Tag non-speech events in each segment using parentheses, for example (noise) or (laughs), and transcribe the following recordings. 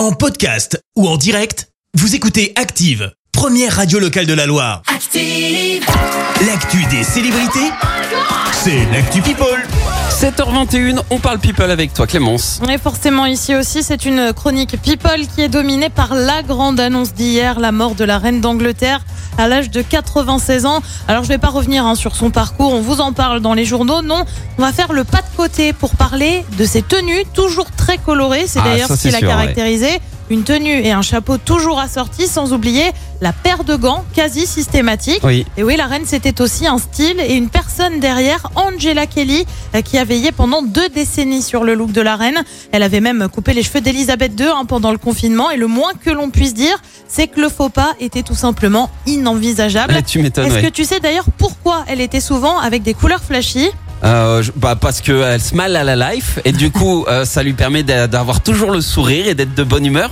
En podcast ou en direct, vous écoutez Active, première radio locale de la Loire. Active. L'actu des célébrités, c'est l'actu People. 7h21, on parle people avec toi Clémence. Et forcément ici aussi, c'est une chronique People qui est dominée par la grande annonce d'hier, la mort de la reine d'Angleterre à l'âge de 96 ans. Alors je vais pas revenir hein, sur son parcours, on vous en parle dans les journaux. Non, on va faire le pas de côté pour parler de ses tenues, toujours très colorées. C'est Ah, d'ailleurs ce qui l'a ouais. Une tenue et un chapeau toujours assortis, sans oublier la paire de gants quasi systématique. Oui. Et oui, la reine, c'était aussi un style et une personne derrière, Angela Kelly, euh, qui a veillé pendant deux décennies sur le look de la reine. Elle avait même coupé les cheveux d'Elisabeth II hein, pendant le confinement. Et le moins que l'on puisse dire, c'est que le faux pas était tout simplement inenvisageable. Ah, tu m'étonnes, Est-ce ouais. que tu sais d'ailleurs pourquoi elle était souvent avec des couleurs flashy? Euh, bah parce que elle se à la life et du coup (laughs) euh, ça lui permet d'a- d'avoir toujours le sourire et d'être de bonne humeur.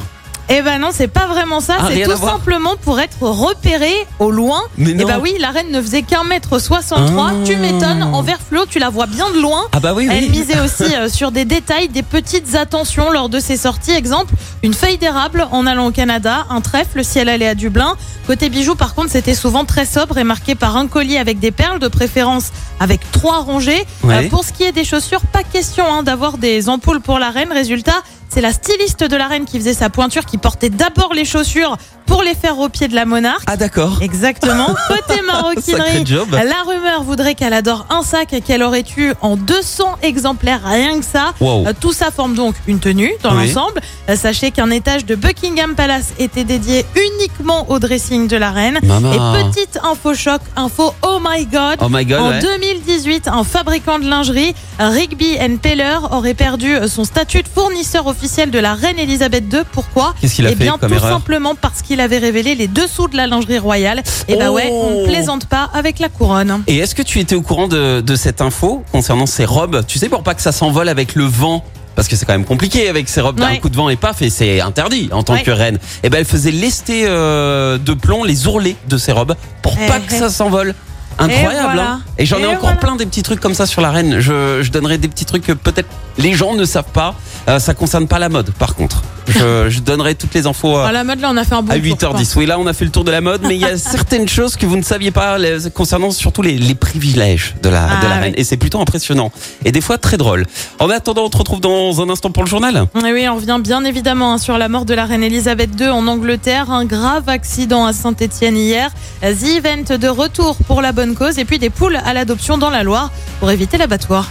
Eh ben non, c'est pas vraiment ça. Ah, c'est tout simplement pour être repérée au loin. Mais Eh ben oui, la reine ne faisait qu'un mètre 63. Ah. Tu m'étonnes. En vert fluo, tu la vois bien de loin. Ah bah oui Elle oui. misait aussi euh, (laughs) sur des détails, des petites attentions lors de ses sorties. Exemple, une feuille d'érable en allant au Canada, un trèfle si elle allait à Dublin. Côté bijoux, par contre, c'était souvent très sobre et marqué par un collier avec des perles, de préférence avec trois rangées. Ouais. Euh, pour ce qui est des chaussures, pas question hein, d'avoir des ampoules pour la reine. Résultat, c'est la styliste de la reine qui faisait sa pointure, qui portait d'abord les chaussures pour les faire au pied de la monarque. Ah d'accord. Exactement. (laughs) Côté maroquinerie, job. la rumeur voudrait qu'elle adore un sac qu'elle aurait eu en 200 exemplaires, rien que ça. Wow. Euh, Tout ça forme donc une tenue dans Oui. l'ensemble. Euh, Sachez qu'un étage de Buckingham Palace était dédié uniquement au dressing de la reine. Maman. Et petite info choc, info oh my god. Oh my god. En ouais. 2018, un fabricant de lingerie, Rigby Peller, aurait perdu son statut de fournisseur officiel de la reine Elisabeth II. Pourquoi Qu'est-ce qu'il a Eh fait bien, comme tout erreur simplement parce qu'il avait révélé les dessous de la lingerie royale. Et bah ouais, on Oh. ne plaisante pas avec la couronne. Et est-ce que tu étais au courant de, de cette info concernant ces robes? Tu sais pour pas que ça s'envole avec le vent parce que c'est quand même compliqué avec ces robes d'un Ouais. coup de vent et paf et c'est interdit en tant Ouais. que reine. Et ben elle faisait lester euh, de plomb les ourlets de ces robes pour Eh, pas que eh. ça s'envole. Incroyable. voilà. hein. Et j'en ai Et encore voilà. plein des petits trucs comme ça sur la reine. Je, je donnerai des petits trucs que peut-être les gens ne savent pas. Euh, ça concerne pas la mode par contre. Je, je donnerai toutes les infos. euh, À la mode, là, on a fait un bon à tour, quoi. 8h10. Oui, là, on a fait le tour de la mode, mais il y a (laughs) certaines choses que vous ne saviez pas les- concernant surtout les, les privilèges de la, Ah, de la ouais. reine. Et c'est plutôt impressionnant. Et des fois très drôle. En attendant, on te retrouve dans un instant pour le journal. Et oui, on revient bien évidemment hein, sur la mort de la reine Elisabeth II en Angleterre. Un grave accident à Saint-Etienne hier. The Event de retour pour la bonne cause. Et puis des poules à l'adoption dans la Loire pour éviter l'abattoir.